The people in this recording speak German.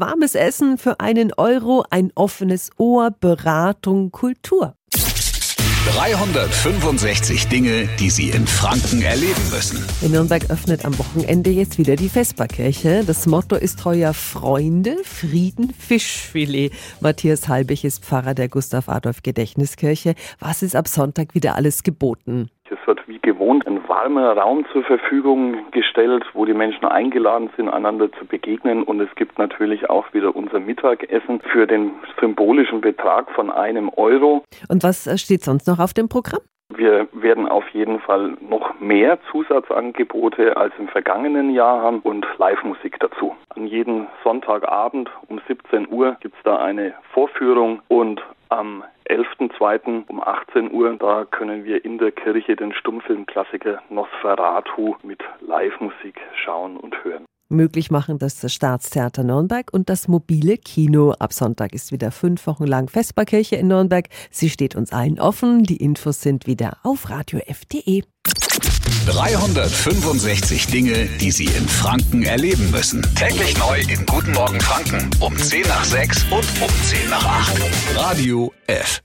Warmes Essen für einen Euro, ein offenes Ohr, Beratung, Kultur. 365 Dinge, die Sie in Franken erleben müssen. In Nürnberg öffnet am Wochenende jetzt wieder die Vesperkirche. Das Motto ist heuer Freunde, Frieden, Fischfilet. Matthias Halbig ist Pfarrer der Gustav Adolf Gedächtniskirche. Was ist ab Sonntag wieder alles geboten? Wird wie gewohnt ein warmer Raum zur Verfügung gestellt, wo die Menschen eingeladen sind, einander zu begegnen. Und es gibt natürlich auch wieder unser Mittagessen für den symbolischen Betrag von einem Euro. Und was steht sonst noch auf dem Programm? Wir werden auf jeden Fall noch mehr Zusatzangebote als im vergangenen Jahr haben und Live-Musik dazu. An jedem Sonntagabend um 17 Uhr gibt es da eine Vorführung und am 11.02. um 18 Uhr, da können wir in der Kirche den Stummfilmklassiker Nosferatu mit Live-Musik schauen und hören. Möglich machen das das Staatstheater Nürnberg und das mobile Kino. Ab Sonntag ist wieder fünf Wochen lang Vesperkirche in Nürnberg. Sie steht uns allen offen. Die Infos sind wieder auf radiof.de. 365 Dinge, die Sie in Franken erleben müssen. Täglich neu in Guten Morgen Franken um 10 nach 6 und um 10 nach 8. Radio F.